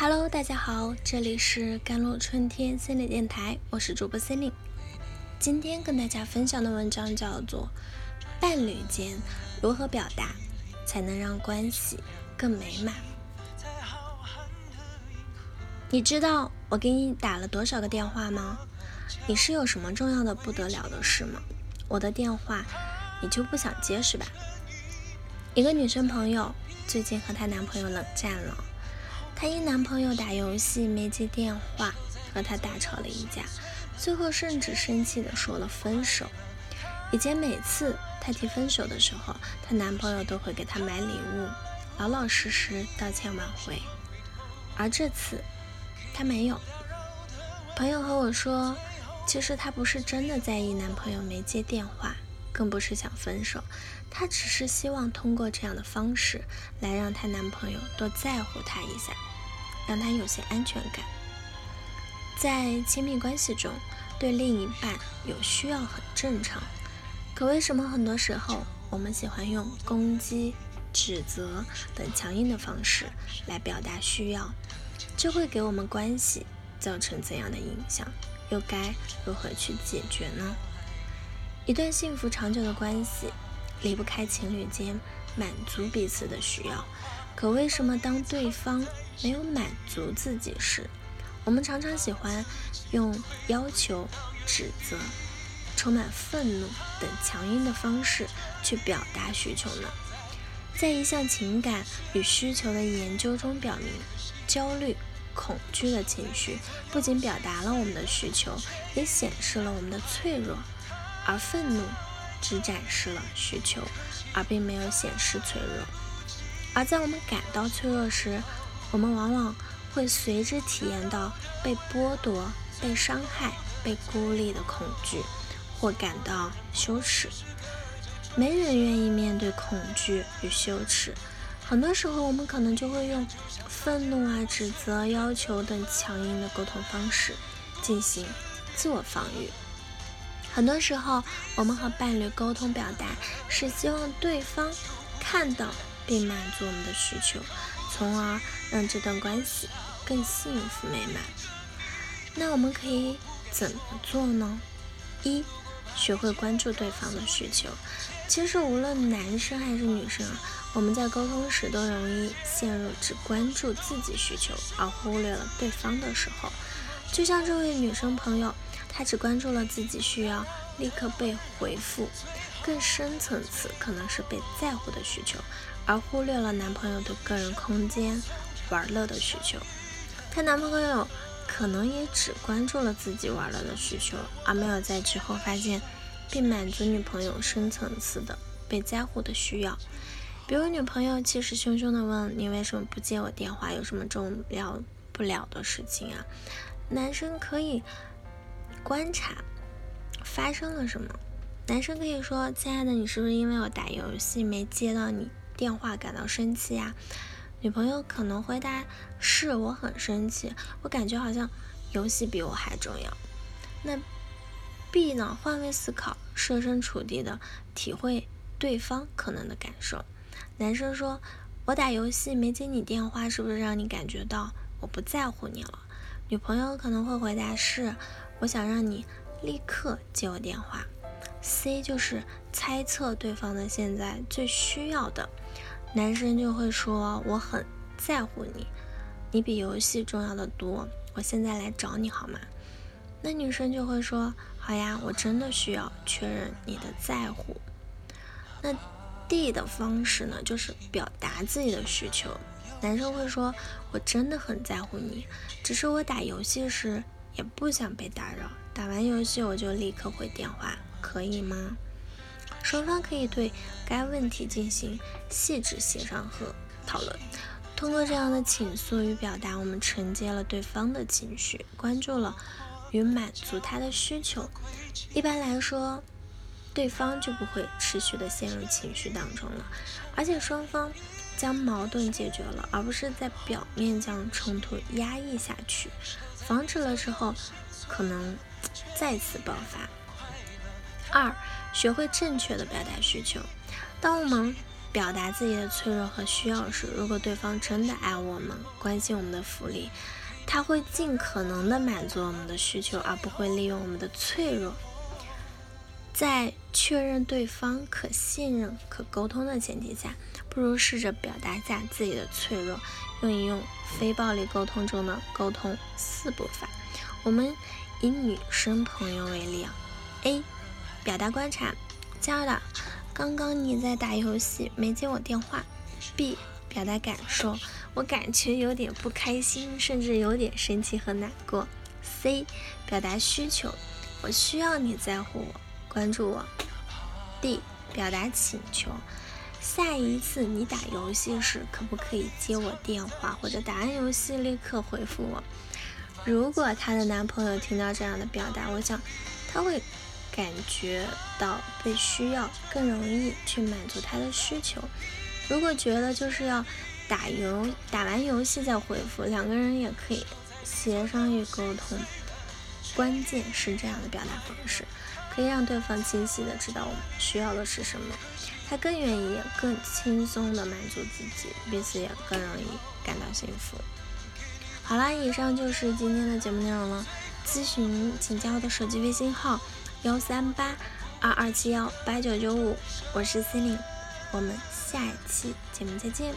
Hello，大家好，这里是甘露春天心理电台，我是主播 c e l i n e 今天跟大家分享的文章叫做《伴侣间如何表达才能让关系更美满》。你知道我给你打了多少个电话吗？你是有什么重要的不得了的事吗？我的电话你就不想接是吧？一个女生朋友最近和她男朋友冷战了。她因男朋友打游戏没接电话，和他大吵了一架，最后甚至生气的说了分手。以前每次她提分手的时候，她男朋友都会给她买礼物，老老实实道歉挽回。而这次，他没有。朋友和我说，其实她不是真的在意男朋友没接电话，更不是想分手，她只是希望通过这样的方式来让她男朋友多在乎她一下。让他有些安全感。在亲密关系中，对另一半有需要很正常。可为什么很多时候我们喜欢用攻击、指责等强硬的方式来表达需要？这会给我们关系造成怎样的影响？又该如何去解决呢？一段幸福长久的关系离不开情侣间满足彼此的需要。可为什么当对方没有满足自己时，我们常常喜欢用要求、指责、充满愤怒等强硬的方式去表达需求呢？在一项情感与需求的研究中表明，焦虑、恐惧的情绪不仅表达了我们的需求，也显示了我们的脆弱；而愤怒只展示了需求，而并没有显示脆弱。而在我们感到脆弱时，我们往往会随之体验到被剥夺、被伤害、被孤立的恐惧，或感到羞耻。没人愿意面对恐惧与羞耻，很多时候我们可能就会用愤怒啊、指责、要求等强硬的沟通方式进行自我防御。很多时候，我们和伴侣沟通表达，是希望对方看到。并满足我们的需求，从而让这段关系更幸福美满。那我们可以怎么做呢？一，学会关注对方的需求。其实无论男生还是女生啊，我们在沟通时都容易陷入只关注自己需求而忽略了对方的时候。就像这位女生朋友，她只关注了自己需要立刻被回复，更深层次可能是被在乎的需求。而忽略了男朋友的个人空间、玩乐的需求，她男朋友可能也只关注了自己玩乐的需求，而没有在之后发现并满足女朋友深层次的被在乎的需要。比如，女朋友气势汹汹地问：“你为什么不接我电话？有什么重要不了的事情啊？”男生可以观察发生了什么。男生可以说：“亲爱的，你是不是因为我打游戏没接到你？”电话感到生气呀？女朋友可能回答是我很生气，我感觉好像游戏比我还重要。那 B 呢？换位思考，设身处地的体会对方可能的感受。男生说：“我打游戏没接你电话，是不是让你感觉到我不在乎你了？”女朋友可能会回答是：“我想让你立刻接我电话。”C 就是猜测对方的现在最需要的。男生就会说：“我很在乎你，你比游戏重要的多。我现在来找你好吗？”那女生就会说：“好呀，我真的需要确认你的在乎。”那 D 的方式呢，就是表达自己的需求。男生会说：“我真的很在乎你，只是我打游戏时也不想被打扰，打完游戏我就立刻回电话，可以吗？”双方可以对该问题进行细致协商和讨论。通过这样的倾诉与表达，我们承接了对方的情绪，关注了与满足他的需求。一般来说，对方就不会持续的陷入情绪当中了，而且双方将矛盾解决了，而不是在表面将冲突压抑下去，防止了之后可能再次爆发。二。学会正确的表达需求。当我们表达自己的脆弱和需要时，如果对方真的爱我们、关心我们的福利，他会尽可能的满足我们的需求，而不会利用我们的脆弱。在确认对方可信任、可沟通的前提下，不如试着表达下自己的脆弱，用一用非暴力沟通中的沟通四步法。我们以女生朋友为例啊，A，表达观察，亲爱的，刚刚你在打游戏没接我电话。B，表达感受，我感觉有点不开心，甚至有点生气和难过。C，表达需求，我需要你在乎我。关注我。D 表达请求，下一次你打游戏时可不可以接我电话，或者打完游戏立刻回复我？如果她的男朋友听到这样的表达，我想他会感觉到被需要，更容易去满足他的需求。如果觉得就是要打游打完游戏再回复，两个人也可以协商与沟通。关键是这样的表达方式。可以让对方清晰的知道我们需要的是什么，他更愿意、更轻松的满足自己，彼此也更容易感到幸福。好啦，以上就是今天的节目内容了。咨询请加我的手机微信号：幺三八二二七幺八九九五，我是 c e l i n e 我们下一期节目再见。